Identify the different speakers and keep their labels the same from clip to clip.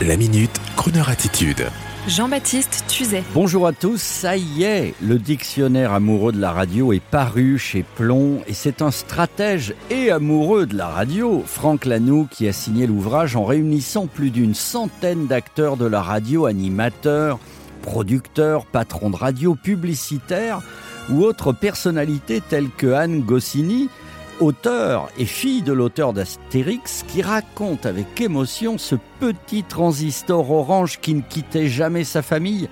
Speaker 1: La minute, Kroneur attitude.
Speaker 2: Jean-Baptiste Tuzet.
Speaker 3: Bonjour à tous, ça y est, le dictionnaire amoureux de la radio est paru chez Plomb et c'est un stratège et amoureux de la radio, Franck Lanoux, qui a signé l'ouvrage en réunissant plus d'une centaine d'acteurs de la radio, animateurs, producteurs, patrons de radio, publicitaires ou autres personnalités telles que Anne Goscinny, auteur et fille de l'auteur d'Astérix, qui raconte avec émotion ce petit transistor orange qui ne quittait jamais sa famille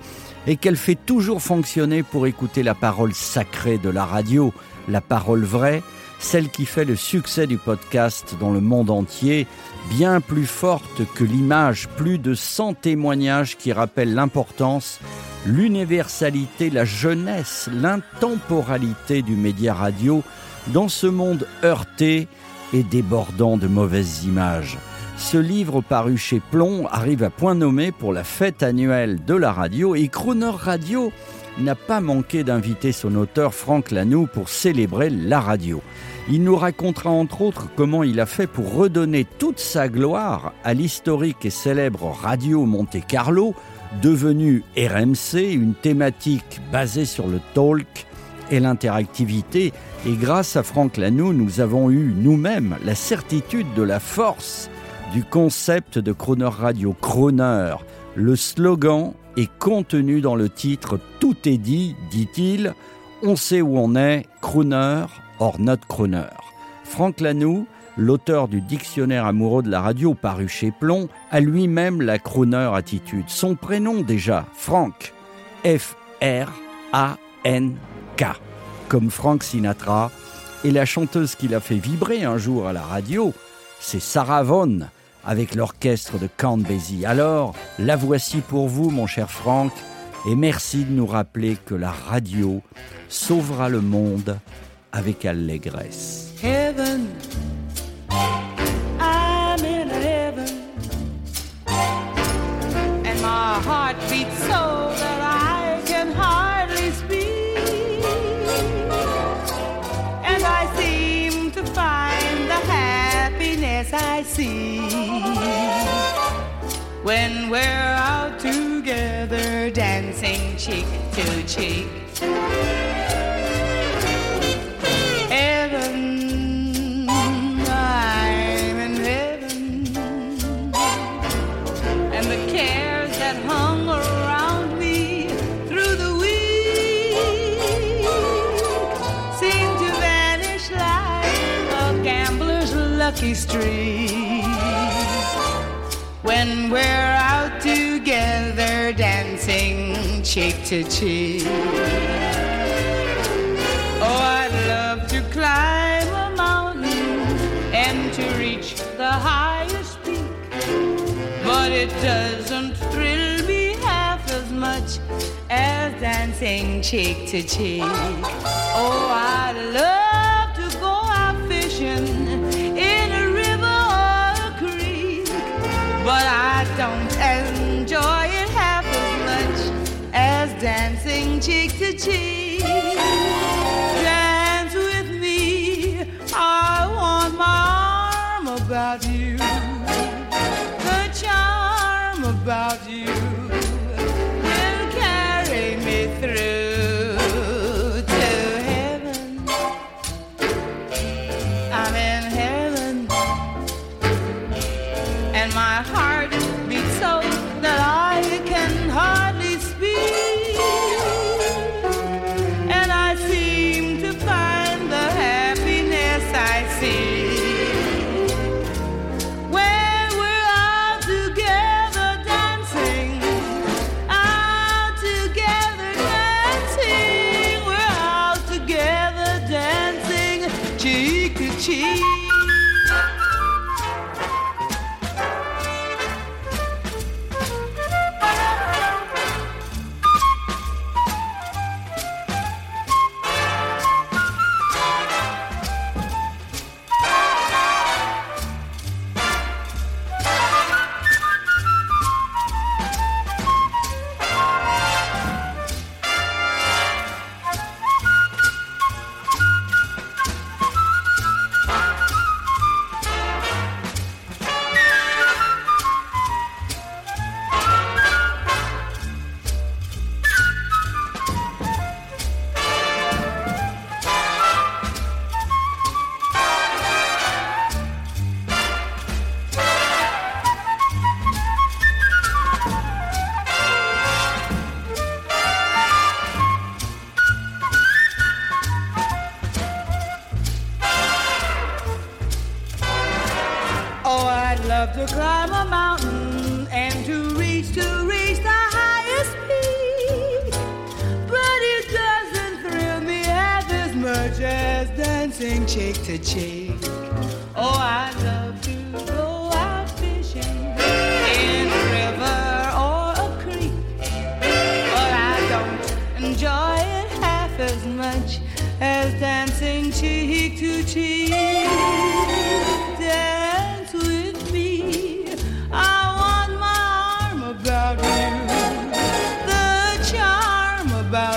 Speaker 3: et qu'elle fait toujours fonctionner pour écouter la parole sacrée de la radio, la parole vraie, celle qui fait le succès du podcast dans le monde entier, bien plus forte que l'image, plus de 100 témoignages qui rappellent l'importance, l'universalité, la jeunesse, l'intemporalité du média radio dans ce monde heurté et débordant de mauvaises images. Ce livre paru chez Plomb arrive à point nommé pour la fête annuelle de la radio et Crooner Radio n'a pas manqué d'inviter son auteur Franck Lanoux pour célébrer la radio. Il nous racontera entre autres comment il a fait pour redonner toute sa gloire à l'historique et célèbre Radio Monte Carlo, devenue RMC, une thématique basée sur le talk et l'interactivité. Et grâce à Franck Lanoux, nous avons eu nous-mêmes la certitude de la force du concept de Croner Radio. Croner, le slogan est contenu dans le titre Tout est dit, dit-il. On sait où on est, crooner or not crooner. Franck Lanoux, l'auteur du dictionnaire amoureux de la radio paru chez Plomb, a lui-même la crooner attitude. Son prénom déjà, Franck, F-R-A-N-K, comme Frank Sinatra. Et la chanteuse qui l'a fait vibrer un jour à la radio, c'est Sarah Vaughan avec l'orchestre de Count. Alors, la voici pour vous, mon cher Franck, et merci de nous rappeler que la radio sauvera le monde avec allégresse.
Speaker 4: Heaven, I see when we're out together dancing cheek to cheek. Lucky streak when we're out together dancing cheek to cheek. Oh, I'd love to climb a mountain and to reach the highest peak, but it doesn't thrill me half as much as dancing cheek to cheek. Oh, I'd love but I don't enjoy it half as much as dancing cheek to cheek. Dance with me, I want my arm about you, the charm about you will carry me through to heaven. I'm 一起。Cheek to climb a mountain and to reach, to reach the highest peak. But it doesn't thrill me half as much as dancing cheek to cheek. Oh, I love to go out fishing in a river or a creek. But I don't enjoy it half as much as dancing cheek to cheek.